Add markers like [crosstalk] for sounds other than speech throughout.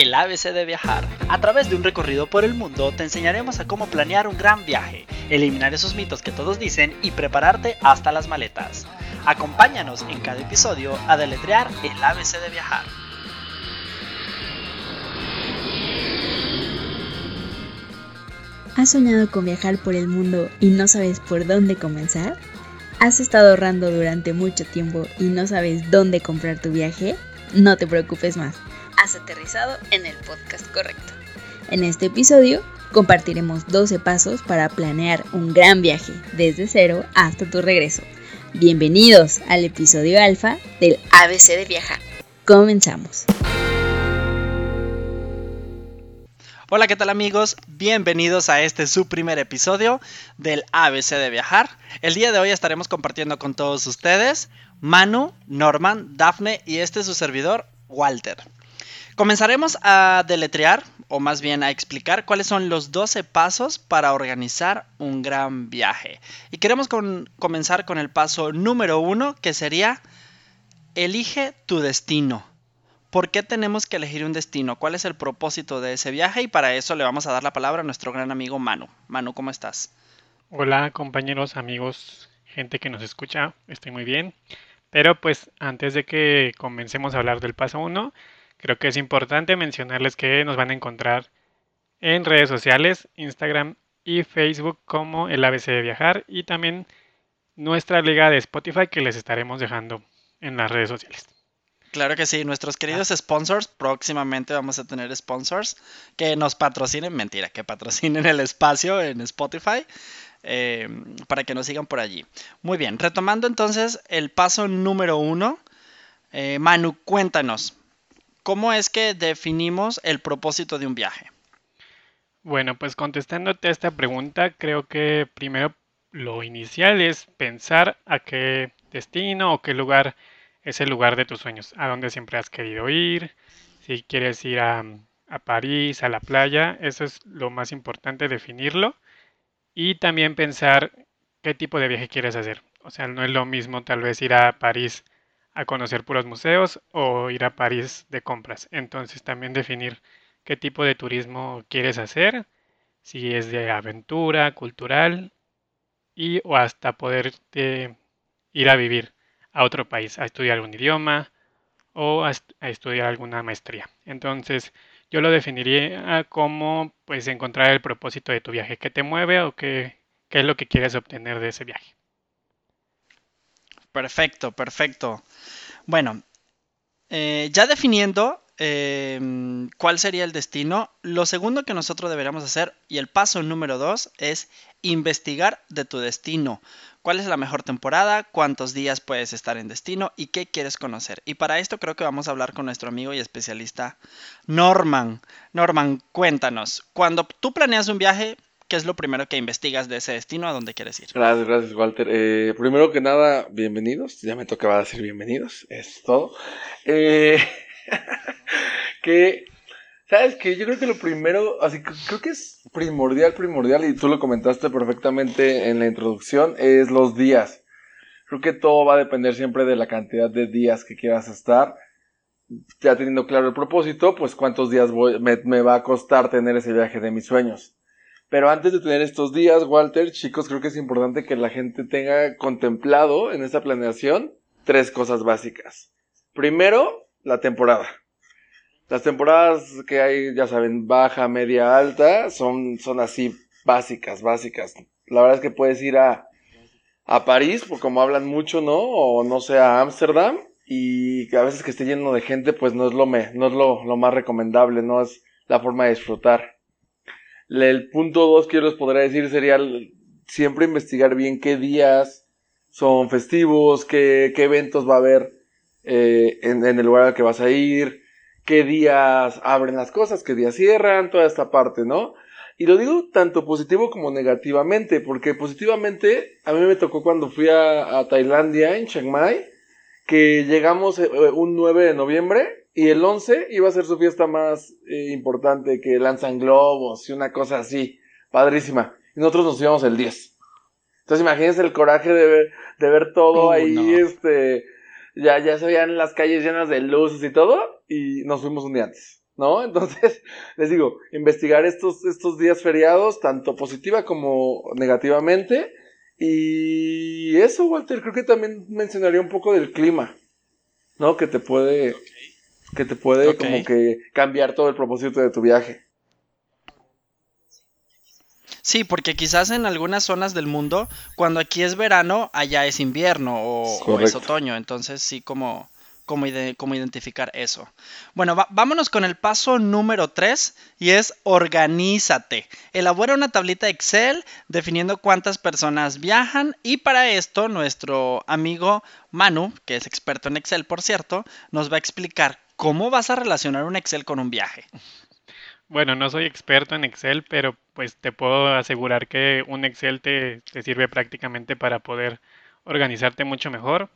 el ABC de viajar. A través de un recorrido por el mundo te enseñaremos a cómo planear un gran viaje, eliminar esos mitos que todos dicen y prepararte hasta las maletas. Acompáñanos en cada episodio a deletrear el ABC de viajar. ¿Has soñado con viajar por el mundo y no sabes por dónde comenzar? ¿Has estado ahorrando durante mucho tiempo y no sabes dónde comprar tu viaje? No te preocupes más has aterrizado en el podcast correcto. En este episodio compartiremos 12 pasos para planear un gran viaje desde cero hasta tu regreso. Bienvenidos al episodio alfa del ABC de viajar. Comenzamos. Hola, ¿qué tal amigos? Bienvenidos a este su primer episodio del ABC de viajar. El día de hoy estaremos compartiendo con todos ustedes Manu, Norman, Dafne y este es su servidor, Walter. Comenzaremos a deletrear, o más bien a explicar cuáles son los 12 pasos para organizar un gran viaje. Y queremos comenzar con el paso número uno, que sería elige tu destino. ¿Por qué tenemos que elegir un destino? ¿Cuál es el propósito de ese viaje? Y para eso le vamos a dar la palabra a nuestro gran amigo Manu. Manu, ¿cómo estás? Hola compañeros, amigos, gente que nos escucha, estoy muy bien. Pero pues antes de que comencemos a hablar del paso 1, Creo que es importante mencionarles que nos van a encontrar en redes sociales, Instagram y Facebook como el ABC de Viajar y también nuestra liga de Spotify que les estaremos dejando en las redes sociales. Claro que sí, nuestros queridos ah. sponsors, próximamente vamos a tener sponsors que nos patrocinen, mentira, que patrocinen el espacio en Spotify eh, para que nos sigan por allí. Muy bien, retomando entonces el paso número uno, eh, Manu, cuéntanos, ¿cómo es que definimos el propósito de un viaje? Bueno, pues contestándote a esta pregunta, creo que primero lo inicial es pensar a qué destino o qué lugar es el lugar de tus sueños, a dónde siempre has querido ir, si quieres ir a, a París, a la playa, eso es lo más importante, definirlo. Y también pensar qué tipo de viaje quieres hacer. O sea, no es lo mismo tal vez ir a París a conocer puros museos o ir a París de compras. Entonces también definir qué tipo de turismo quieres hacer, si es de aventura, cultural y o hasta poder ir a vivir a otro país, a estudiar un idioma o a, estudiar alguna maestría. Entonces yo lo definiría como pues encontrar el propósito de tu viaje, qué te mueve o qué, qué es lo que quieres obtener de ese viaje. Perfecto, perfecto. Bueno, eh, ya definiendo em, cuál sería el destino, lo segundo que nosotros deberíamos hacer y el paso número dos es investigar de tu destino. ¿Cuál es la mejor temporada? ¿Cuántos días puedes estar en destino? ¿Y qué quieres conocer? Y para esto creo que vamos a hablar con nuestro amigo y especialista Norman. Norman, cuéntanos, cuando tú planeas un viaje, ¿qué es lo primero que investigas de ese destino a dónde quieres ir? Gracias, gracias, Walter. Eh, primero que nada, bienvenidos. Ya me tocaba decir bienvenidos, es todo. Eh, [laughs] que, ¿sabes qué? Yo creo que lo primero, así creo que es primordial, primordial, y tú lo comentaste perfectamente en la introducción, es los días. Creo que todo va a depender siempre de la cantidad de días que quieras estar. Ya teniendo claro el propósito, pues cuántos días me va a costar tener ese viaje de mis sueños. Pero antes de tener estos días, Walter, chicos, creo que es importante que la gente tenga contemplado en esta planeación tres cosas básicas. Primero, la temporada. Las temporadas que hay, ya saben, baja, media, alta, son, son así básicas, básicas. La verdad es que puedes ir a, a París, por como hablan mucho, ¿no? O no sé, a Ámsterdam. Y a veces que esté lleno de gente, pues no es lo, me, no es lo, lo más recomendable, no es la forma de disfrutar. El punto dos que yo les podría decir sería siempre investigar bien qué días son festivos, qué, qué eventos va a haber eh, en, el lugar al que vas a ir, qué días abren las cosas, qué días cierran, toda esta parte, ¿no? Y lo digo tanto positivo como negativamente, porque positivamente a mí me tocó cuando fui a, a Tailandia, en Chiang Mai, que llegamos eh, un 9 de noviembre y el 11 iba a ser su fiesta más eh, importante que lanzan globos y una cosa así. Padrísima. Y nosotros nos íbamos el 10. Entonces imagínense el coraje de ver, de ver todo ahí, este, ya, ya se veían las calles llenas de luces y todo, y nos fuimos un día antes. ¿no? [laughs] Entonces, les digo, investigar estos, estos días feriados, tanto positiva como negativamente. Y eso, Walter, creo que también mencionaría un poco del clima, ¿no? Que te puede, que te puede como que cambiar todo el propósito de tu viaje. Sí, porque quizás en algunas zonas del mundo, cuando aquí es verano, allá es invierno o es otoño. Entonces sí, como, cómo, identificar eso. Bueno, vámonos con el paso número 3 y es organízate. Elabora una tablita Excel definiendo cuántas personas viajan y para esto nuestro amigo Manu, que es experto en Excel por cierto, nos va a explicar cómo vas a relacionar un Excel con un viaje. Bueno, no soy experto en Excel, pero pues te puedo asegurar que un Excel te, te sirve prácticamente para poder organizarte mucho mejor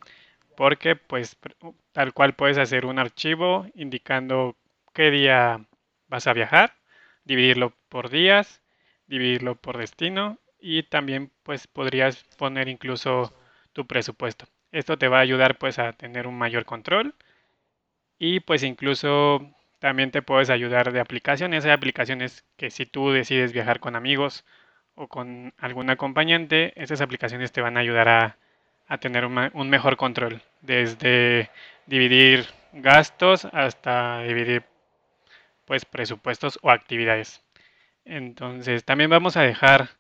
porque pues tal cual puedes hacer un archivo indicando qué día vas a viajar, dividirlo por días, dividirlo por destino y también pues podrías poner incluso tu presupuesto. Esto te va a ayudar pues a tener un mayor control y pues incluso también te puedes ayudar de aplicaciones. Hay aplicaciones que si tú decides viajar con amigos o con algún acompañante, esas aplicaciones te van a ayudar a a tener un, mejor control, desde dividir gastos hasta dividir pues presupuestos o actividades. Entonces también vamos a dejar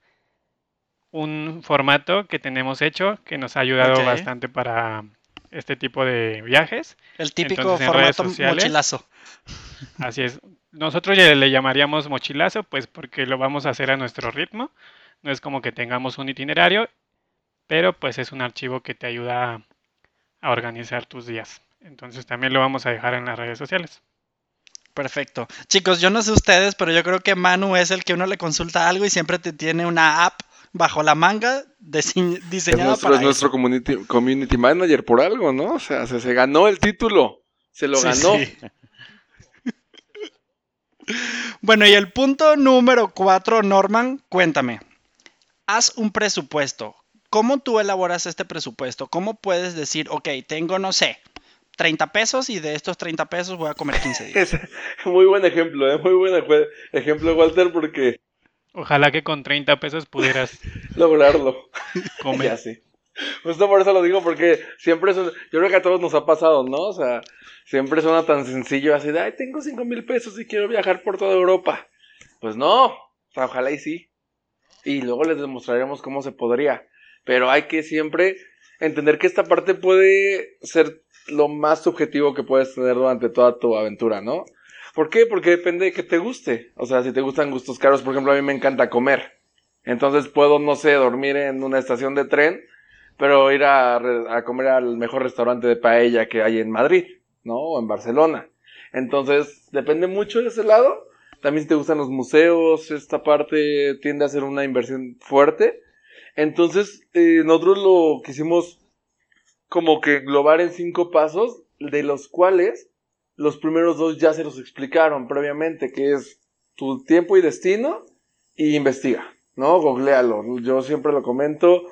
un formato que tenemos hecho que nos ha ayudado bastante para este tipo de viajes. El típico formato mochilazo. Así es. Nosotros ya le llamaríamos mochilazo, pues porque lo vamos a hacer a nuestro ritmo. No es como que tengamos un itinerario pero pues es un archivo que te ayuda a, organizar tus días. Entonces también lo vamos a dejar en las redes sociales. Perfecto. Chicos, yo no sé ustedes, pero yo creo que Manu es el que uno le consulta algo y siempre te tiene una app bajo la manga diseñada es nuestro, Es nuestro community, community manager por algo, ¿no? O sea, se, ganó el título. Se lo ganó. [laughs] bueno, y el punto número cuatro, Norman, cuéntame. Haz un presupuesto. ¿Cómo tú elaboras este presupuesto? ¿Cómo puedes decir, ok, tengo, no sé, 30 pesos y de estos 30 pesos voy a comer 15 [laughs] días? muy buen ejemplo, ¿eh? muy buen ejemplo, Walter, porque... Ojalá que con 30 pesos pudieras [laughs] lograrlo. Comer. [laughs] ya sí. Justo por eso lo digo, porque siempre es yo creo que a todos nos ha pasado, ¿no? O sea, siempre suena tan sencillo así de, ay, tengo 5 mil pesos y quiero viajar por toda Europa. Pues no, o sea, ojalá y sí. Y luego les demostraremos cómo se podría pero hay que siempre entender que esta parte puede ser lo más subjetivo que puedes tener durante toda tu aventura, ¿no? ¿Por qué? Porque depende de que te guste. O sea, si te gustan gustos caros, por ejemplo, a mí me encanta comer. Entonces puedo, no sé, dormir en una estación de tren, pero ir a, a comer al mejor restaurante de paella que hay en Madrid, ¿no? O en Barcelona. Entonces, depende mucho de ese lado. También si te gustan los museos, esta parte tiende a ser una inversión fuerte. Entonces, eh, nosotros lo quisimos como que englobar en cinco pasos, de los cuales los primeros dos ya se los explicaron previamente, que es tu tiempo y destino y investiga, ¿no? Googlealo. Yo siempre lo comento.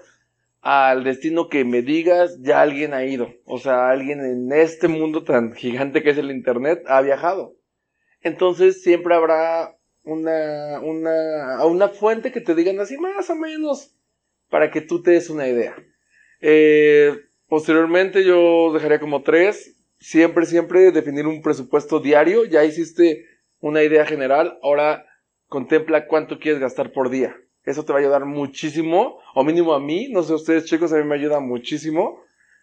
Al destino que me digas, ya alguien ha ido. O sea, alguien en este mundo tan gigante que es el Internet ha viajado. Entonces siempre habrá una, una, una fuente que te digan así más o menos para que tú te des una idea. Eh, posteriormente yo dejaría como tres. Siempre, siempre definir un presupuesto diario. Ya hiciste una idea general. Ahora contempla cuánto quieres gastar por día. Eso te va a ayudar muchísimo. O mínimo a mí. No sé ustedes chicos, a mí me ayuda muchísimo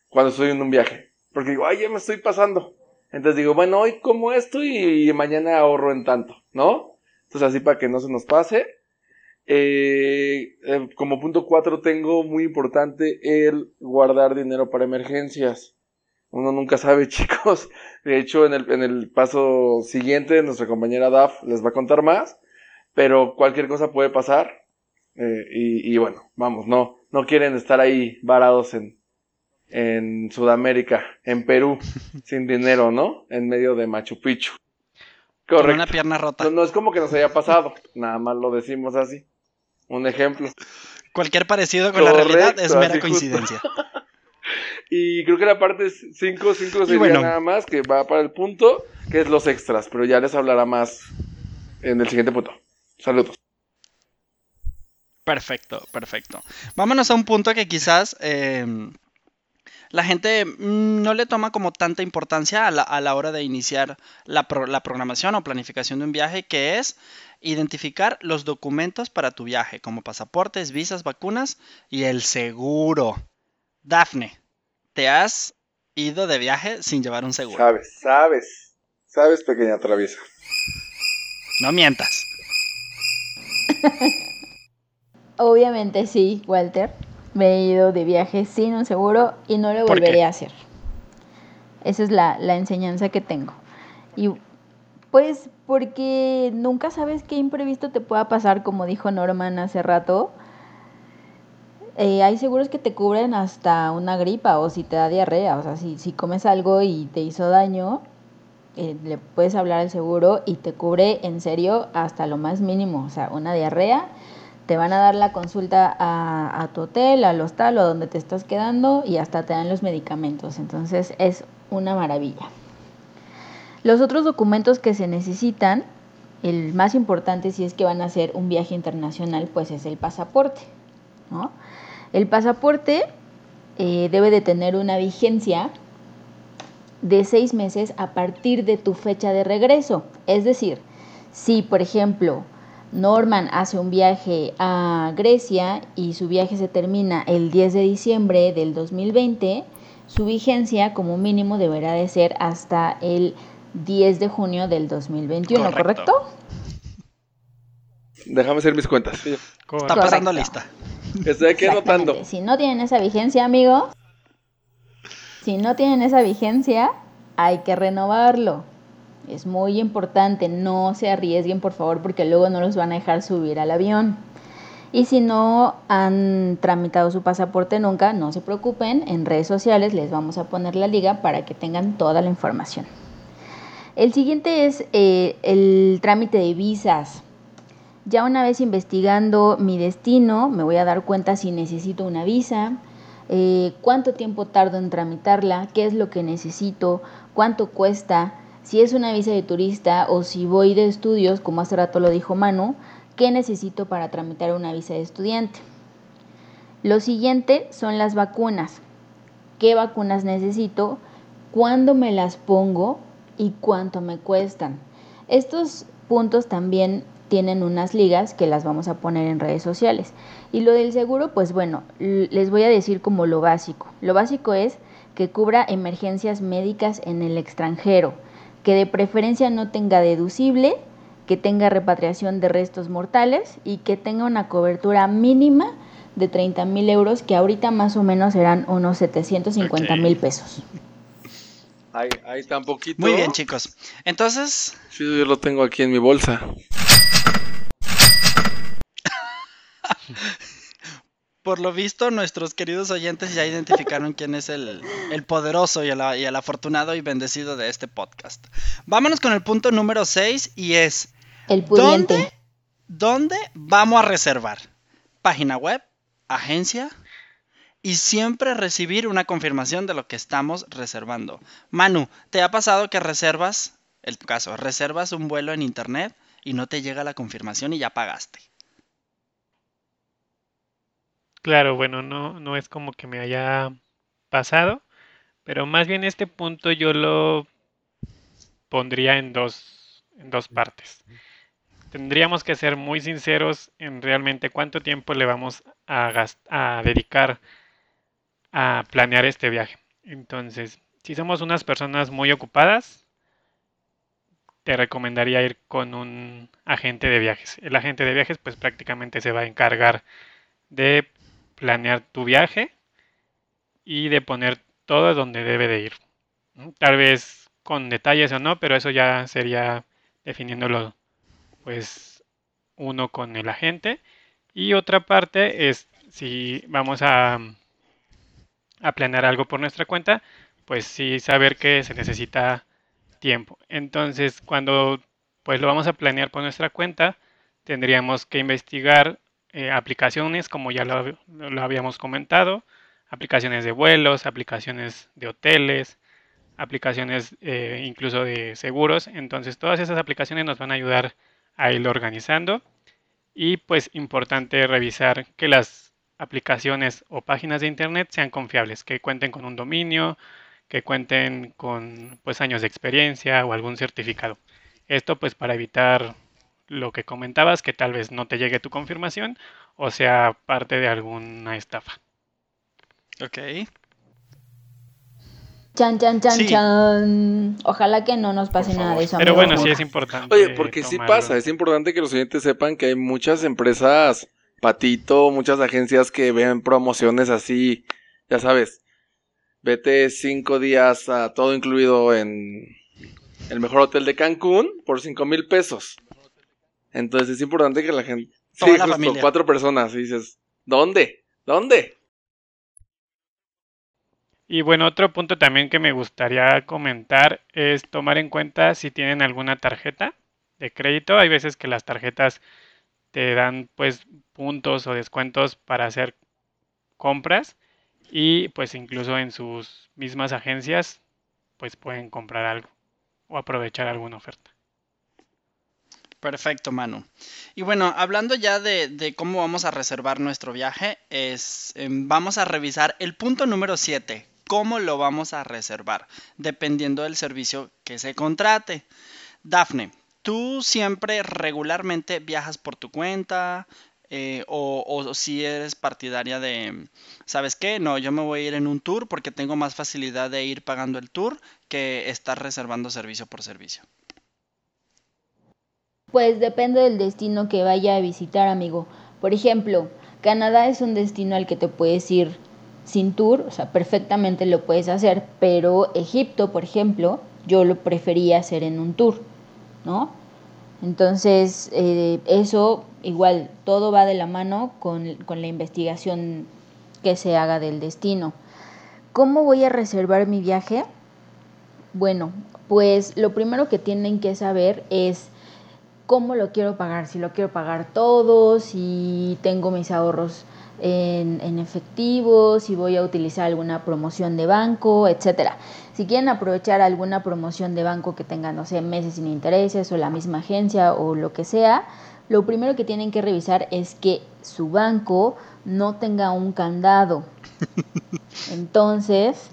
cuando estoy en un viaje. Porque digo, ay, ya me estoy pasando. Entonces digo, bueno, hoy como esto y mañana ahorro en tanto, ¿no? Entonces así para que no se nos pase. Eh, eh, como punto 4 tengo muy importante el guardar dinero para emergencias. Uno nunca sabe, [laughs] chicos. De hecho, en el, en el paso siguiente, nuestra compañera Daf les va a contar más. Pero cualquier cosa puede pasar. Eh, y, y, bueno, vamos, no, no quieren estar ahí varados en, en Sudamérica, en Perú, [laughs] sin dinero, ¿no? En medio de Machu Picchu. Correcto. Con una pierna rota. No, no es como que nos haya pasado, nada más lo decimos así. Un ejemplo. Cualquier parecido con la realidad es mera coincidencia. [laughs] Y creo que la parte 5, 5 sería nada más, que va para el punto, que es los extras, pero ya les hablará más en el siguiente punto. Saludos. Perfecto, perfecto. Vámonos a un punto que quizás eh, la gente mm, no le toma como tanta importancia a la, hora de iniciar la, la, programación o planificación de un viaje, que es identificar los documentos para tu viaje, como pasaportes, visas, vacunas y el seguro. Dafne, ¿te has ido de viaje sin llevar un seguro? Sabes, sabes, sabes, pequeña traviesa. No mientas. [laughs] Obviamente sí, Walter me he ido de viaje sin un seguro y no lo volveré a hacer. Esa es la, enseñanza que tengo. Y pues porque nunca sabes qué imprevisto te pueda pasar, como dijo Norman hace rato. Eh, hay seguros que te cubren hasta una gripa o si te da diarrea. O sea, si, si comes algo y te hizo daño, eh, le puedes hablar al seguro y te cubre en serio hasta lo más mínimo. O sea, una diarrea te van a dar la consulta a, tu hotel, al hostal o donde te estás quedando y hasta te dan los medicamentos. Entonces es una maravilla. Los otros documentos que se necesitan, el más importante si es que van a hacer un viaje internacional, pues es el pasaporte. El pasaporte eh, debe de tener una vigencia de seis meses a partir de tu fecha de regreso. Es decir, si por ejemplo Norman hace un viaje a Grecia y su viaje se termina el 10 de diciembre del 2020. Su vigencia como mínimo deberá de ser hasta el 10 de junio del 2021, ¿correcto? Déjame hacer mis cuentas. Está pasando lista. Estoy aquí anotando. Si no tienen esa vigencia, amigos, si no tienen esa vigencia, hay que renovarlo. Es muy importante, no se arriesguen por favor porque luego no los van a dejar subir al avión. Y si no han tramitado su pasaporte nunca, no se preocupen, en redes sociales les vamos a poner la liga para que tengan toda la información. El siguiente es eh, el trámite de visas. Ya una vez investigando mi destino, me voy a dar cuenta si necesito una visa, eh, cuánto tiempo tardo en tramitarla, qué es lo que necesito, cuánto cuesta, si es una visa de turista o si voy de estudios, como hace rato lo dijo Manu, ¿qué necesito para tramitar una visa de estudiante? Lo siguiente son las vacunas. ¿Qué vacunas necesito? ¿Cuándo me las pongo? ¿Y cuánto me cuestan? Estos puntos también tienen unas ligas que las vamos a poner en redes sociales. Y lo del seguro, pues bueno, les voy a decir como lo básico. Lo básico es que cubra emergencias médicas en el extranjero que de preferencia no tenga deducible, que tenga repatriación de restos mortales y que tenga una cobertura mínima de 30 mil euros, que ahorita más o menos serán unos 750 mil pesos. Ahí, ahí tan poquito. Muy bien, chicos. Entonces. Sí, yo lo tengo aquí en mi bolsa. Por lo visto, nuestros queridos oyentes ya identificaron quién es el, poderoso y el, afortunado y bendecido de este podcast. Vámonos con el punto número 6 y es... El pudiente. ¿dónde, ¿Dónde vamos a reservar? Página web, agencia y siempre recibir una confirmación de lo que estamos reservando. Manu, ¿te ha pasado que reservas, el caso, reservas un vuelo en internet y no te llega la confirmación y ya pagaste? Claro, bueno, no, no es como que me haya pasado, pero más bien este punto yo lo pondría en dos, en dos partes. Tendríamos que ser muy sinceros en realmente cuánto tiempo le vamos a, a dedicar a planear este viaje. Entonces, si somos unas personas muy ocupadas, te recomendaría ir con un agente de viajes. El agente de viajes pues prácticamente se va a encargar de planear tu viaje y de poner todo donde debe de ir. Tal vez con detalles o no, pero eso ya sería definiéndolo pues uno con el agente. Y otra parte es si vamos a, a planear algo por nuestra cuenta, pues sí saber que se necesita tiempo. Entonces, cuando pues lo vamos a planear por nuestra cuenta, tendríamos que investigar eh, aplicaciones, como ya lo, habíamos comentado, aplicaciones de vuelos, aplicaciones de hoteles, aplicaciones eh, incluso de seguros. Entonces todas esas aplicaciones nos van a ayudar a irlo organizando. Y pues importante revisar que las aplicaciones o páginas de internet sean confiables, que cuenten con un dominio, que cuenten con pues años de experiencia o algún certificado. Esto pues para evitar lo que comentabas, que tal vez no te llegue tu confirmación o sea parte de alguna estafa. Ok. Chan, chan, chan, chan. Ojalá que no nos pase nada de eso. Pero bueno, sí es importante. Oye, porque sí pasa, es importante que los oyentes sepan que hay muchas empresas patito, muchas agencias que ven promociones así, ya sabes, vete cinco días a todo incluido en el mejor hotel de Cancún por cinco mil pesos. Entonces es importante que la gente... sí, justo, cuatro personas, y dices, ¿dónde? ¿Dónde? Y bueno, otro punto también que me gustaría comentar es tomar en cuenta si tienen alguna tarjeta de crédito. Hay veces que las tarjetas te dan pues puntos o descuentos para hacer compras y pues incluso en sus mismas agencias pues pueden comprar algo o aprovechar alguna oferta. Perfecto, Manu. Y bueno, hablando ya de, cómo vamos a reservar nuestro viaje, es, em, vamos a revisar el punto número 7, cómo lo vamos a reservar, dependiendo del servicio que se contrate. Dafne, ¿tú siempre regularmente viajas por tu cuenta? Eh, o, si eres partidaria de, ¿sabes qué? No, yo me voy a ir en un tour porque tengo más facilidad de ir pagando el tour que estar reservando servicio por servicio. Pues depende del destino que vaya a visitar, amigo. Por ejemplo, Canadá es un destino al que te puedes ir sin tour, o sea, perfectamente lo puedes hacer, pero Egipto, por ejemplo, yo lo prefería hacer en un tour, ¿no? Entonces, eh, eso igual, todo va de la mano con, con la investigación que se haga del destino. ¿Cómo voy a reservar mi viaje? Bueno, pues lo primero que tienen que saber es cómo lo quiero pagar, si lo quiero pagar todo, si tengo mis ahorros en, efectivo, si voy a utilizar alguna promoción de banco, etcétera. Si quieren aprovechar alguna promoción de banco que tenga, no sé, meses sin intereses o la misma agencia o lo que sea, lo primero que tienen que revisar es que su banco no tenga un candado. [laughs] Entonces,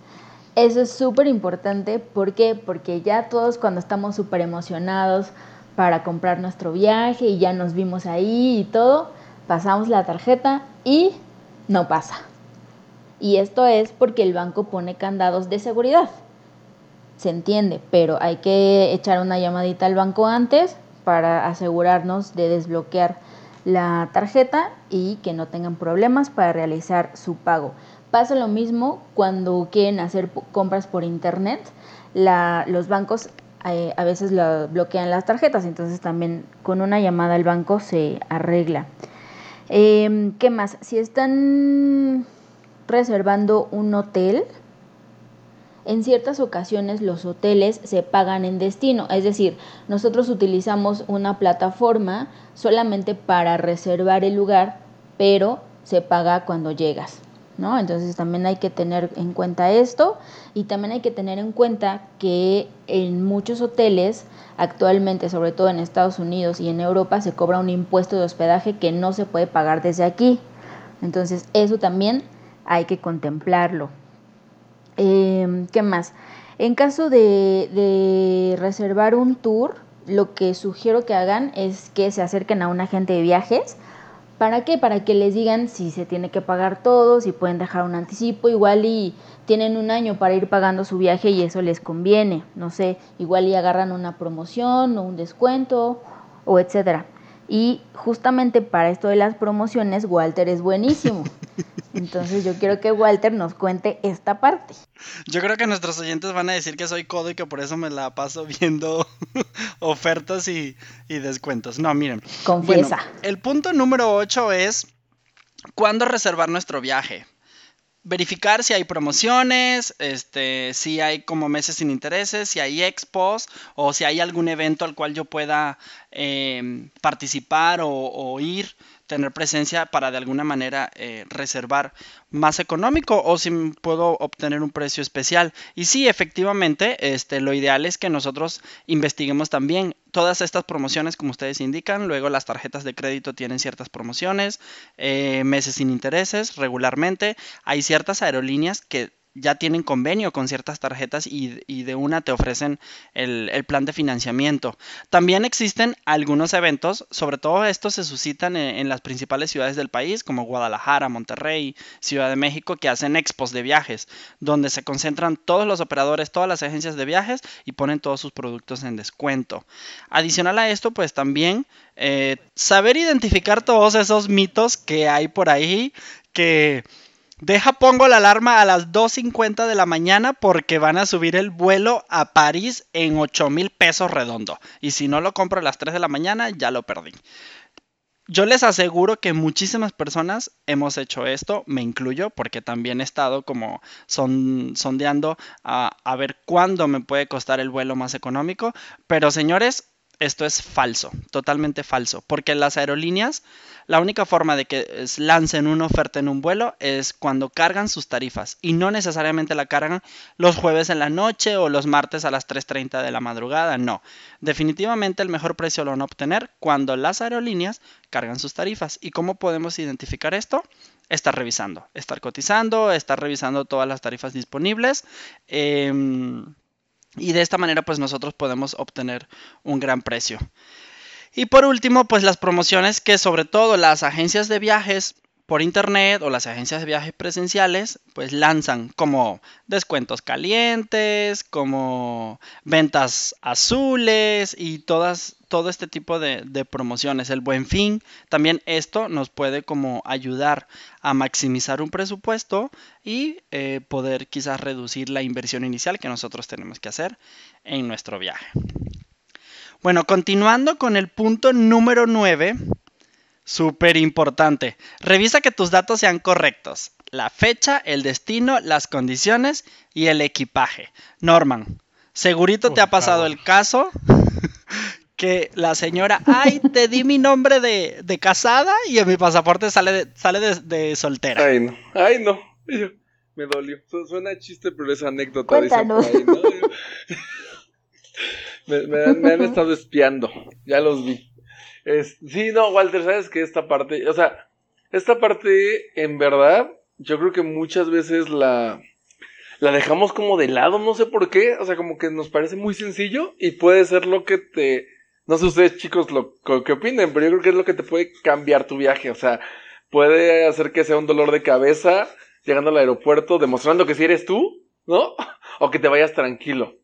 eso es súper importante. ¿Por qué? Porque ya todos cuando estamos súper emocionados para comprar nuestro viaje y ya nos vimos ahí y todo, pasamos la tarjeta y no pasa. Y esto es porque el banco pone candados de seguridad. Se entiende, pero hay que echar una llamadita al banco antes para asegurarnos de desbloquear la tarjeta y que no tengan problemas para realizar su pago. Pasa lo mismo cuando quieren hacer compras por internet. los bancos eh, a veces bloquean las tarjetas, entonces también con una llamada al banco se arregla. Em, ¿Qué más? Si están reservando un hotel, en ciertas ocasiones los hoteles se pagan en destino, es decir, nosotros utilizamos una plataforma solamente para reservar el lugar, pero se paga cuando llegas. ¿No? Entonces también hay que tener en cuenta esto y también hay que tener en cuenta que en muchos hoteles actualmente, sobre todo en Estados Unidos y en Europa, se cobra un impuesto de hospedaje que no se puede pagar desde aquí. Entonces eso también hay que contemplarlo. Em, ¿Qué más? En caso de, de reservar un tour, lo que sugiero que hagan es que se acerquen a un agente de viajes ¿Para qué? Para que les digan si se tiene que pagar todo, si pueden dejar un anticipo, igual y tienen un año para ir pagando su viaje y eso les conviene, no sé, igual y agarran una promoción o un descuento o etcétera. Y justamente para esto de las promociones, Walter es buenísimo. [laughs] Entonces yo quiero que Walter nos cuente esta parte. Yo creo que nuestros oyentes van a decir que soy codo y que por eso me la paso viendo [laughs] ofertas y, descuentos. No, miren. Confiesa. el punto número 8 es cuándo reservar nuestro viaje. verificar si hay promociones, este, si hay como meses sin intereses, si hay expos o si hay algún evento al cual yo pueda em, participar o ir tener presencia para de alguna manera eh, reservar más económico o si puedo obtener un precio especial. Y sí, efectivamente, este, lo ideal es que nosotros investiguemos también todas estas promociones como ustedes indican. Luego las tarjetas de crédito tienen ciertas promociones, eh, meses sin intereses regularmente. Hay ciertas aerolíneas que ya tienen convenio con ciertas tarjetas y, de una te ofrecen el, plan de financiamiento. También existen algunos eventos, sobre todo estos se suscitan en, las principales ciudades del país, como Guadalajara, Monterrey, Ciudad de México, que hacen expos de viajes, donde se concentran todos los operadores, todas las agencias de viajes y ponen todos sus productos en descuento. Adicional a esto, pues también eh, saber identificar todos esos mitos que hay por ahí que Deja, pongo la alarma a las 2.50 de la mañana porque van a subir el vuelo a París en 8 mil pesos redondo. Y si no lo compro a las 3 de la mañana, ya lo perdí. Yo les aseguro que muchísimas personas hemos hecho esto, me incluyo, porque también he estado como sondeando a, a ver cuándo me puede costar el vuelo más económico. Pero señores, esto es falso, totalmente falso, porque las aerolíneas la única forma de que lancen una oferta en un vuelo es cuando cargan sus tarifas y no necesariamente la cargan los jueves en la noche o los martes a las 3.30 de la madrugada, no. Definitivamente el mejor precio lo van a obtener cuando las aerolíneas cargan sus tarifas. ¿Y cómo podemos identificar esto? Estar revisando, estar cotizando, estar revisando todas las tarifas disponibles. Em, y de esta manera pues nosotros podemos obtener un gran precio. Y por último, pues las promociones que sobre todo las agencias de viajes por internet o las agencias de viajes presenciales pues lanzan como descuentos calientes, como ventas azules y todas, todo este tipo de, promociones. El buen fin, también esto nos puede como ayudar a maximizar un presupuesto y eh, poder quizás reducir la inversión inicial que nosotros tenemos que hacer en nuestro viaje. Bueno, continuando con el punto número 9, súper importante. Revisa que tus datos sean correctos. La fecha, el destino, las condiciones y el equipaje. Norman, segurito te ha pasado el caso [laughs] que la señora, ay, te di mi nombre de, casada y en mi pasaporte sale de, sale de, soltera. Ay, no, ay, no. [laughs] Me dolió. Suena chiste, pero es anécdota. Cuéntanos. [laughs] Me, han, estado espiando, ya los vi. Sí, no, Walter, sabes que esta parte, o sea, esta parte, en verdad, yo creo que muchas veces la, la dejamos como de lado, no sé por qué, o sea, como que nos parece muy sencillo y puede ser lo que te, no sé ustedes chicos lo que opinen, pero yo creo que es lo que te puede cambiar tu viaje, o sea, puede hacer que sea un dolor de cabeza llegando al aeropuerto, demostrando que si eres tú, ¿no? [laughs] O que te vayas tranquilo.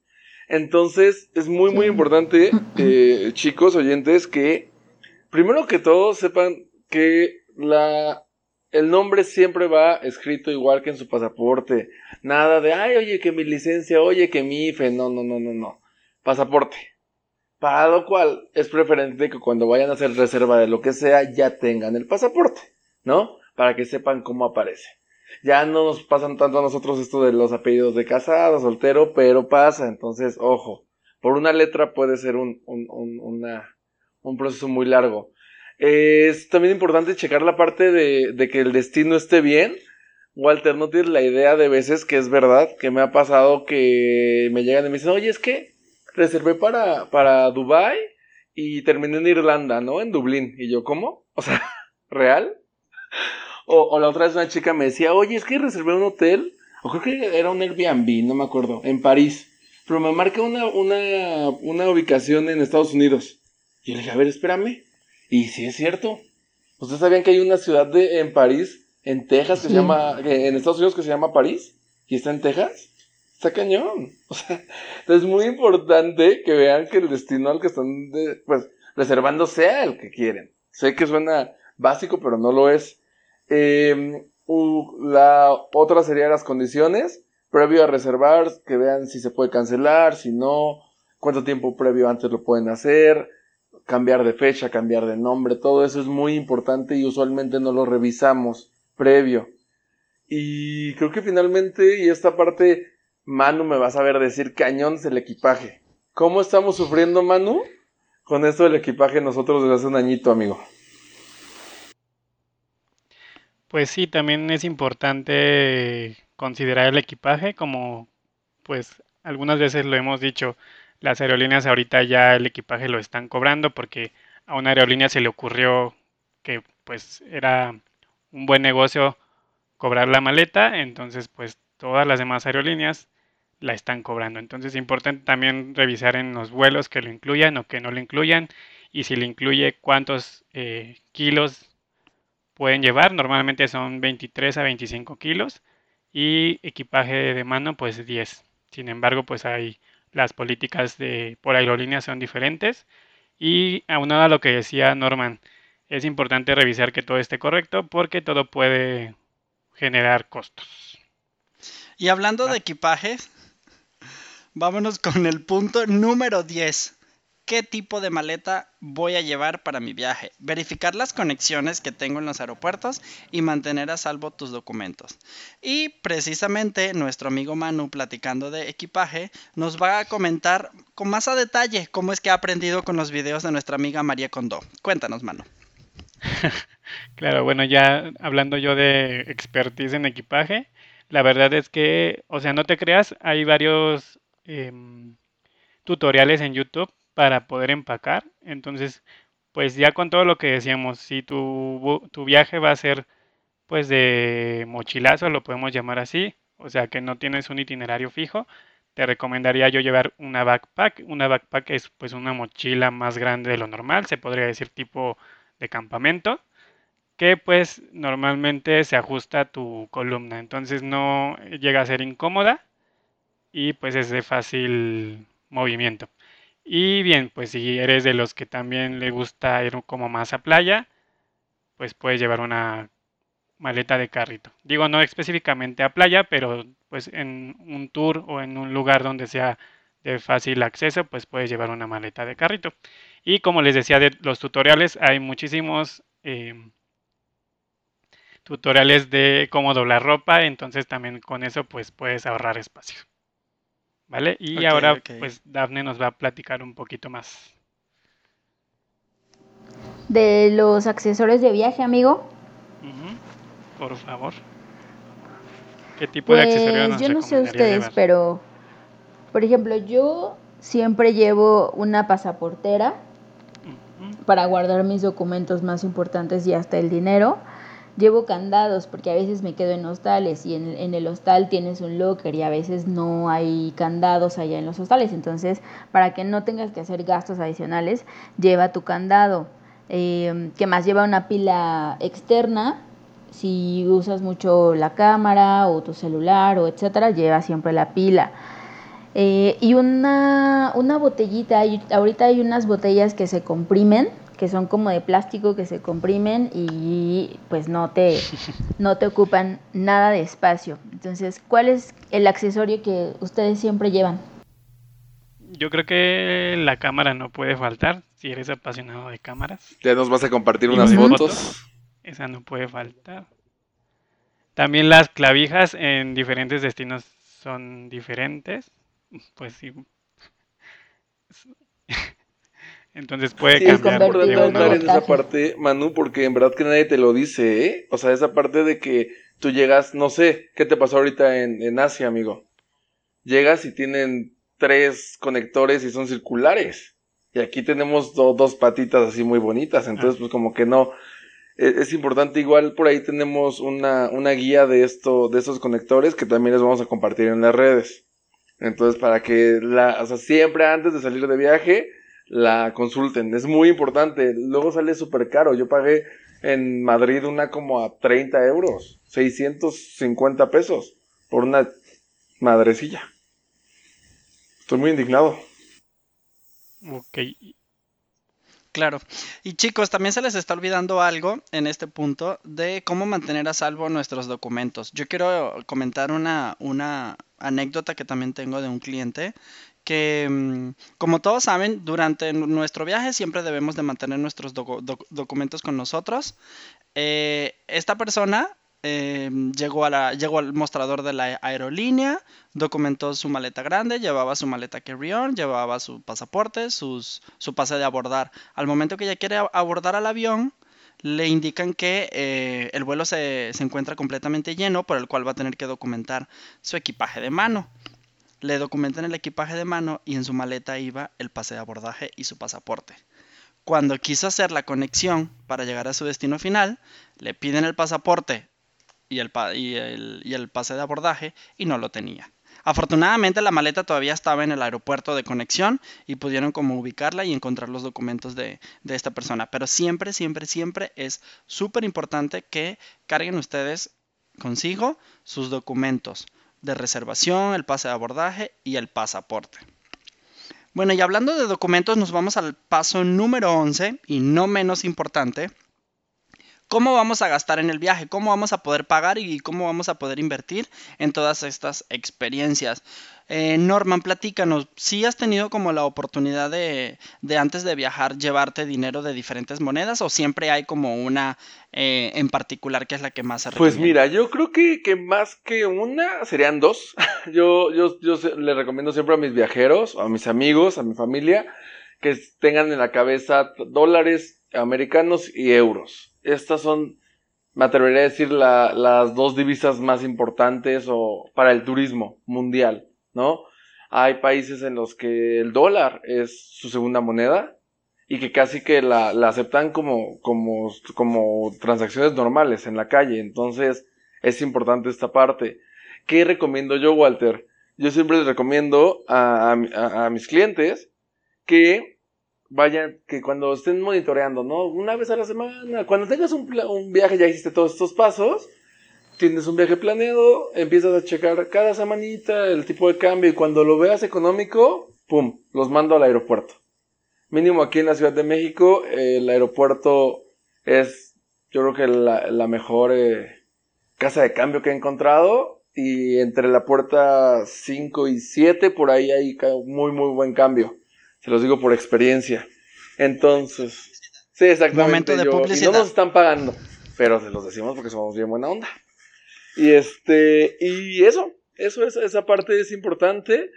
Entonces, es muy, muy importante, eh, chicos, oyentes, que primero que todo sepan que la, el nombre siempre va escrito igual que en su pasaporte. Nada de, ay, oye, que mi licencia, oye, que mi IFE. No, no, no, no, no. Pasaporte. Para lo cual es preferente que cuando vayan a hacer reserva de lo que sea ya tengan el pasaporte, ¿no? Para que sepan cómo aparece. Ya no nos pasan tanto a nosotros esto de los apellidos de casado, soltero, pero pasa. Entonces, ojo, por una letra puede ser un, un, un, proceso muy largo. es también importante checar la parte de, de, que el destino esté bien. Walter, no tienes la idea de veces que es verdad, que me ha pasado que me llegan y me dicen, oye, es que reservé para, para Dubai y terminé en Irlanda, ¿no? En Dublín. Y yo, ¿cómo? O sea, [laughs] ¿real? O, la otra vez una chica me decía, oye, es que reservé un hotel, o creo que era un Airbnb, no me acuerdo, en París. Pero me marca una, una, una ubicación en Estados Unidos. Y yo le dije, a ver, espérame. Y sí es cierto. ¿Ustedes sabían que hay una ciudad de, en París, en Texas, que se llama, en Estados Unidos que se llama París? Y está en Texas. Está cañón. [laughs] O sea, es muy importante que vean que el destino al que están, pues, reservando sea el que quieren. Sé que suena básico, pero no lo es. Eh, la otra sería las condiciones. Previo a reservar, que vean si se puede cancelar, si no, cuánto tiempo previo antes lo pueden hacer, cambiar de fecha, cambiar de nombre, todo eso es muy importante y usualmente no lo revisamos previo. Y creo que finalmente, y esta parte, Manu me va a saber decir cañón del equipaje. ¿Cómo estamos sufriendo, Manu? Con esto del equipaje nosotros desde hace un añito, amigo. Pues sí, también es importante considerar el equipaje como pues algunas veces lo hemos dicho, las aerolíneas ahorita ya el equipaje lo están cobrando porque a una aerolínea se le ocurrió que pues era un buen negocio cobrar la maleta, entonces pues todas las demás aerolíneas la están cobrando. Entonces es importante también revisar en los vuelos que lo incluyan o que no lo incluyan y si le incluye cuántos eh, kilos pueden llevar. Normalmente son 23 a 25 kilos y equipaje de mano pues 10. Sin embargo pues hay las políticas de por aerolíneas son diferentes. Y aunado a lo que decía Norman, es importante revisar que todo esté correcto porque todo puede generar costos. Y hablando de equipajes, [laughs] vámonos con el punto número 10 qué tipo de maleta voy a llevar para mi viaje, verificar las conexiones que tengo en los aeropuertos y mantener a salvo tus documentos. Y precisamente nuestro amigo Manu, platicando de equipaje, nos va a comentar con más a detalle cómo es que ha aprendido con los videos de nuestra amiga María Condó. Cuéntanos, Manu. [laughs] claro, bueno, ya hablando yo de expertise en equipaje, la verdad es que, o sea, no te creas, hay varios em, tutoriales en YouTube para poder empacar. Entonces, pues ya con todo lo que decíamos, si tu, tu viaje va a ser pues de mochilazo, lo podemos llamar así, o sea que no tienes un itinerario fijo, te recomendaría yo llevar una backpack. Una backpack es pues una mochila más grande de lo normal, se podría decir tipo de campamento, que pues normalmente se ajusta a tu columna, entonces no llega a ser incómoda y pues es de fácil movimiento. Y bien, pues si eres de los que también le gusta ir como más a playa, pues puedes llevar una maleta de carrito. Digo, no específicamente a playa, pero pues en un tour o en un lugar donde sea de fácil acceso, pues puedes llevar una maleta de carrito. Y como les decía de los tutoriales, hay muchísimos em, tutoriales de cómo doblar ropa, entonces también con eso pues puedes ahorrar espacio. ¿Vale? Y ahora, pues, Dafne nos va a platicar un poquito más. De los accesorios de viaje, amigo. Por favor. ¿Qué tipo de accesorios pues, Yo no sé ustedes, pero, por ejemplo, yo siempre llevo una pasaportera para guardar mis documentos más importantes y hasta el dinero llevo candados porque a veces me quedo en hostales y en, el hostal tienes un locker y a veces no hay candados allá en los hostales. Entonces, para que no tengas que hacer gastos adicionales, lleva tu candado. Eh, que más lleva una pila externa. Si usas mucho la cámara o tu celular o etcétera, lleva siempre la pila. Eh, y una, una botellita, ahorita hay unas botellas que se comprimen que son como de plástico que se comprimen y pues no te, no te ocupan nada de espacio. Entonces, ¿cuál es el accesorio que ustedes siempre llevan? Yo creo que la cámara no puede faltar, si eres apasionado de cámaras. Ya nos vas a compartir unas fotos? Esa no puede faltar. También las clavijas en diferentes destinos son diferentes. Pues sí. Entonces puede sí, cambiar. Es importante en esa parte, Manu, porque en verdad que nadie te lo dice, ¿eh? O sea, esa parte de que tú llegas, no sé, ¿qué te pasó ahorita en, en Asia, amigo? Llegas y tienen tres conectores y son circulares. Y aquí tenemos dos patitas así muy bonitas. Entonces, pues como que no. Es, es, importante, igual por ahí tenemos una, una guía de esto, de estos conectores que también les vamos a compartir en las redes. Entonces, para que la, o sea, siempre antes de salir de viaje, la consulten. Es muy importante. Luego sale súper caro. Yo pagué en Madrid una como a 30 euros, 650 pesos por una madrecilla. Estoy muy indignado. Ok. Claro. Y chicos, también se les está olvidando algo en este punto de cómo mantener a salvo nuestros documentos. Yo quiero comentar una, una anécdota que también tengo de un cliente que, mm, como todos saben, durante nuestro viaje siempre debemos de mantener nuestros documentos con nosotros. Eh, esta persona em, llegó, a la, llegó al mostrador de la aerolínea, documentó su maleta grande, llevaba su maleta carry-on, llevaba su pasaporte, sus, su pase de abordar. Al momento que ella quiere abordar al avión, le indican que eh, el vuelo se, se, encuentra completamente lleno, por el cual va a tener que documentar su equipaje de mano. Le documentan el equipaje de mano y en su maleta iba el pase de abordaje y su pasaporte. Cuando quiso hacer la conexión para llegar a su destino final, le piden el pasaporte y el, el, y pase de abordaje y no lo tenía. Afortunadamente la maleta todavía estaba en el aeropuerto de conexión y pudieron como ubicarla y encontrar los documentos de, de esta persona. Pero siempre, siempre, siempre es súper importante que carguen ustedes consigo sus documentos de reservación, el pase de abordaje y el pasaporte. Bueno, y hablando de documentos, nos vamos al paso número 11 y no menos importante, cómo vamos a gastar en el viaje, cómo vamos a poder pagar y cómo vamos a poder invertir en todas estas experiencias. Eh, Norman, platícanos, si has tenido como la oportunidad de, de, antes de viajar llevarte dinero de diferentes monedas o siempre hay como una eh, en particular que es la que más se Pues mira, yo creo que, que, más que una serían dos. [laughs] yo, yo, yo le recomiendo siempre a mis viajeros, a mis amigos, a mi familia, que tengan en la cabeza dólares americanos y euros. Estas son, me atrevería a decir, la, las dos divisas más importantes o para el turismo mundial, ¿no? Hay países en los que el dólar es su segunda moneda y que casi que la, la aceptan como, como, como transacciones normales en la calle. Entonces, es importante esta parte. ¿Qué recomiendo yo, Walter? Yo siempre les recomiendo a, a, mis clientes que vayan, que cuando estén monitoreando, ¿no? Una vez a la semana, cuando tengas un, un, viaje, ya hiciste todos estos pasos, tienes un viaje planeado, empiezas a checar cada semanita el tipo de cambio y cuando lo veas económico, ¡pum!, los mando al aeropuerto. Mínimo aquí en la Ciudad de México, el aeropuerto es, yo creo que la, la mejor eh, casa de cambio que he encontrado y entre la puerta 5 y 7 por ahí hay muy muy buen cambio. Se los digo por experiencia. Entonces, sí, exactamente. Momento de publicidad. Y no nos están pagando, pero se los decimos porque somos bien buena onda. Y este, y eso, eso es, esa parte es importante.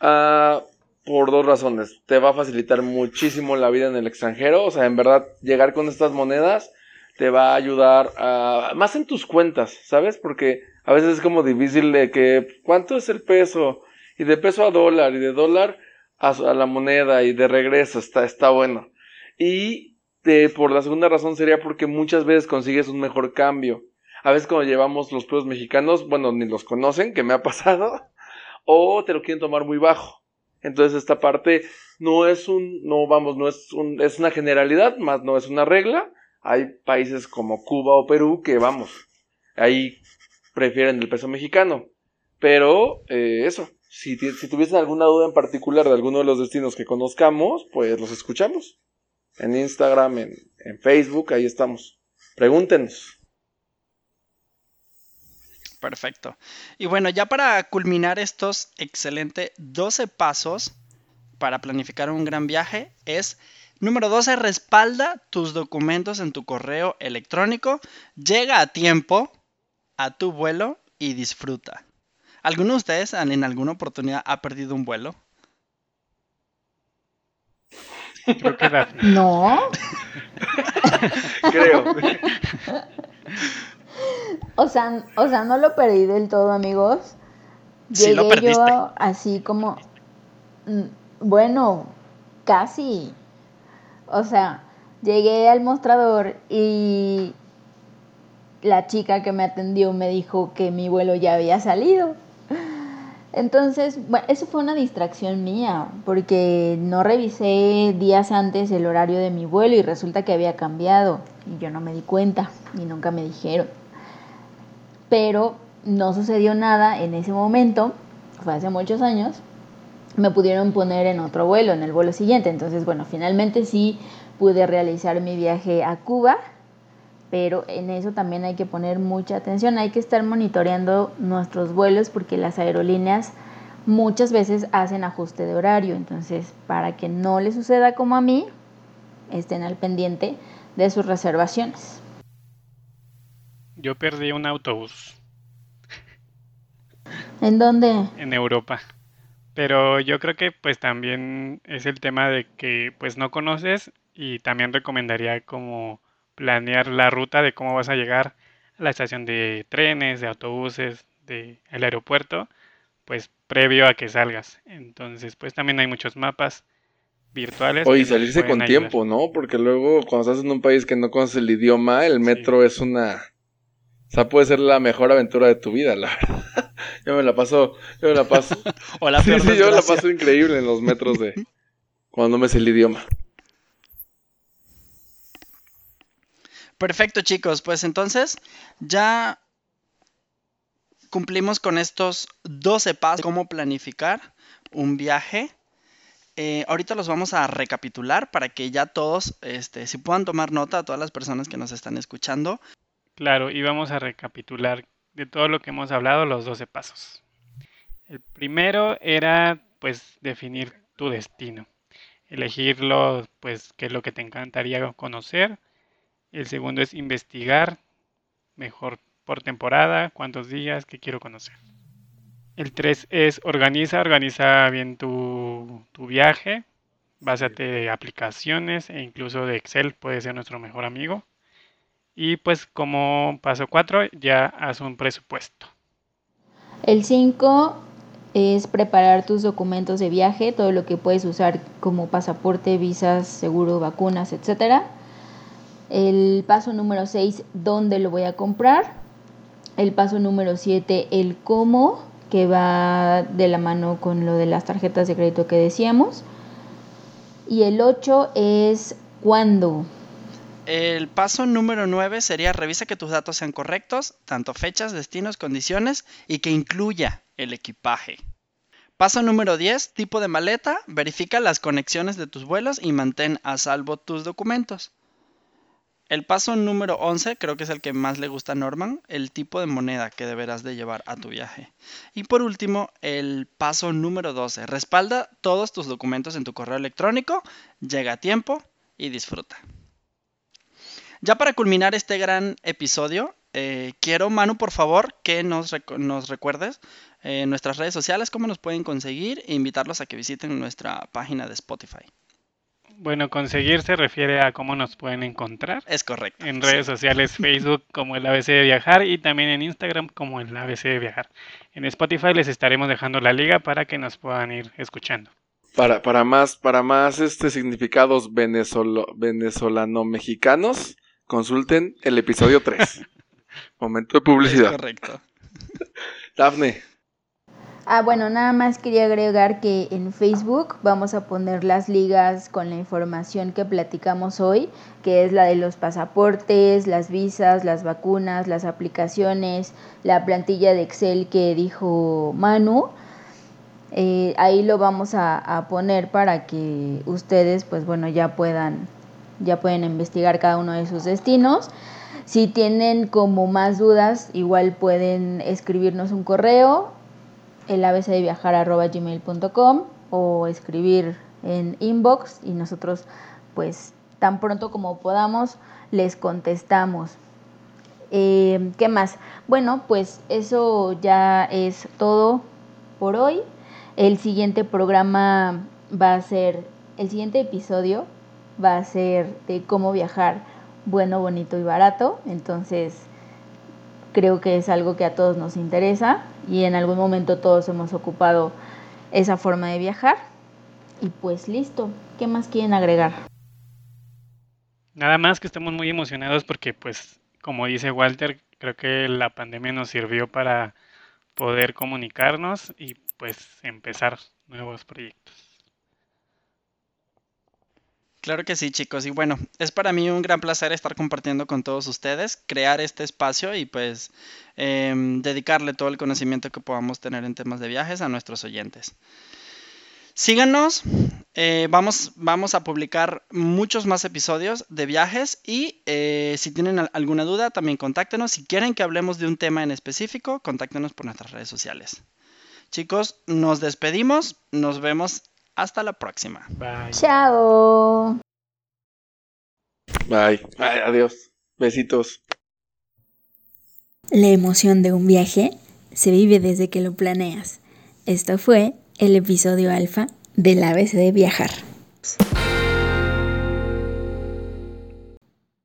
Uh, por dos razones. Te va a facilitar muchísimo la vida en el extranjero. O sea, en verdad, llegar con estas monedas te va a ayudar a, más en tus cuentas, ¿sabes? Porque a veces es como difícil de que, ¿cuánto es el peso? Y de peso a dólar, y de dólar a, la moneda y de regreso, está, está bueno. Y por la segunda razón sería porque muchas veces consigues un mejor cambio. A veces cuando llevamos los pueblos mexicanos, bueno, ni los conocen, que me ha pasado, [laughs] o te lo quieren tomar muy bajo. Entonces esta parte no es un, no vamos, no es un, es una generalidad, más no es una regla. Hay países como Cuba o Perú que vamos, ahí prefieren el peso mexicano. Pero eh, eso, si, tuviesen alguna duda en particular de alguno de los destinos que conozcamos, pues los escuchamos. En Instagram, en, en Facebook, ahí estamos. Pregúntenos. Perfecto. Y bueno, ya para culminar estos excelentes 12 pasos para planificar un gran viaje es número 12, respalda tus documentos en tu correo electrónico, llega a tiempo a tu vuelo y disfruta. ¿Alguno de ustedes en alguna oportunidad ha perdido un vuelo? Creo que No. [laughs] Creo. O sea, o sea, no lo perdí del todo, amigos. Sí, lo Llegué perdiste. yo así como, mm, bueno, casi. O sea, llegué al mostrador y la chica que me atendió me dijo que mi vuelo ya había salido. Entonces, bueno, eso fue una distracción mía, porque no revisé días antes el horario de mi vuelo y resulta que había cambiado y yo no me di cuenta y nunca me dijeron. Pero no sucedió nada en ese momento, fue hace muchos años, me pudieron poner en otro vuelo, en el vuelo siguiente. Entonces, bueno, finalmente sí pude realizar mi viaje a Cuba pero en eso también hay que poner mucha atención, hay que estar monitoreando nuestros vuelos porque las aerolíneas muchas veces hacen ajuste de horario, entonces para que no les suceda como a mí, estén al pendiente de sus reservaciones. Yo perdí un autobús. ¿En dónde? En Europa. Pero yo creo que pues también es el tema de que pues no conoces y también recomendaría como planear la ruta de cómo vas a llegar a la estación de trenes, de autobuses, del aeropuerto, pues previo a que salgas. Entonces pues también hay muchos mapas virtuales. Oye, salirse con tiempo, ¿no? Porque luego cuando estás en un país que no conoces el idioma, el metro es una... O sea, puede ser la mejor aventura de tu vida, la verdad. [laughs] yo me la paso, yo me la paso. [laughs] o la sí, sí, yo me la paso increíble en los metros de [laughs] cuando me sé el idioma. Perfecto, chicos. Pues entonces ya cumplimos con estos 12 pasos de cómo planificar un viaje. Eh, ahorita los vamos a recapitular para que ya todos, este, si puedan tomar nota a todas las personas que nos están escuchando. Claro, y vamos a recapitular de todo lo que hemos hablado los 12 pasos. El primero era pues definir tu destino, elegirlo pues qué es lo que te encantaría conocer. El segundo es investigar mejor por temporada, cuántos días, qué quiero conocer. El 3 es organiza, organiza bien tu, tu viaje. Básate de aplicaciones e incluso de Excel puede ser nuestro mejor amigo. Y pues como paso 4 ya haz un presupuesto. El 5 es preparar tus documentos de viaje, todo lo que puedes usar como pasaporte, visas, seguro, vacunas, etc. El paso número 6, dónde lo voy a comprar. El paso número 7, el cómo que va de la mano con lo de las tarjetas de crédito que decíamos. Y el 8 es cuándo. El paso número 9 sería revisa que tus datos sean correctos, tanto fechas, destinos, condiciones y que incluya el equipaje. Paso número 10, tipo de maleta, verifica las conexiones de tus vuelos y mantén a salvo tus documentos. El paso número 11 creo que es el que más le gusta a Norman, el tipo de moneda que deberás de llevar a tu viaje. Y por último, el paso número 12, respalda todos tus documentos en tu correo electrónico, llega a tiempo y disfruta. Ya para culminar este gran episodio, eh, quiero, Manu, por favor, que nos, nos recuerdes en nuestras redes sociales cómo nos pueden conseguir e invitarlos a que visiten nuestra página de Spotify. Bueno, conseguir se refiere a cómo nos pueden encontrar. Es correcto. En redes sociales, [laughs] Facebook como el ABC de Viajar y también en Instagram como el ABC de Viajar. En Spotify les estaremos dejando la liga para que nos puedan ir escuchando. Para, para más, para más este significados venezolo, venezolano-mexicanos, consulten el episodio 3. [laughs] Momento de publicidad. Es correcto. [laughs] Dafne. Ah, bueno, nada más quería agregar que en Facebook vamos a poner las ligas con la información que platicamos hoy, que es la de los pasaportes, las visas, las vacunas, las aplicaciones, la plantilla de Excel que dijo Manu. Eh, ahí lo vamos a, a, poner para que ustedes, pues bueno, ya puedan, ya pueden investigar cada uno de sus destinos. Si tienen como más dudas, igual pueden escribirnos un correo el abc de viajar arroba gmail.com o escribir en inbox y nosotros pues tan pronto como podamos les contestamos. Eh, ¿Qué más? Bueno, pues eso ya es todo por hoy. El siguiente programa va a ser, el siguiente episodio va a ser de cómo viajar bueno, bonito y barato. Entonces, creo que es algo que a todos nos interesa y en algún momento todos hemos ocupado esa forma de viajar. Y pues listo, ¿qué más quieren agregar? Nada más que estamos muy emocionados porque pues como dice Walter, creo que la pandemia nos sirvió para poder comunicarnos y pues empezar nuevos proyectos. Claro que sí, chicos. Y bueno, es para mí un gran placer estar compartiendo con todos ustedes, crear este espacio y pues eh, dedicarle todo el conocimiento que podamos tener en temas de viajes a nuestros oyentes. Síganos, eh, vamos, vamos a publicar muchos más episodios de viajes y eh, si tienen alguna duda también contáctenos. Si quieren que hablemos de un tema en específico, contáctenos por nuestras redes sociales. Chicos, nos despedimos, nos vemos hasta la próxima. Bye. Chao. Bye. Bye. Adiós. Besitos. La emoción de un viaje se vive desde que lo planeas. Esto fue el episodio alfa del ABC de viajar.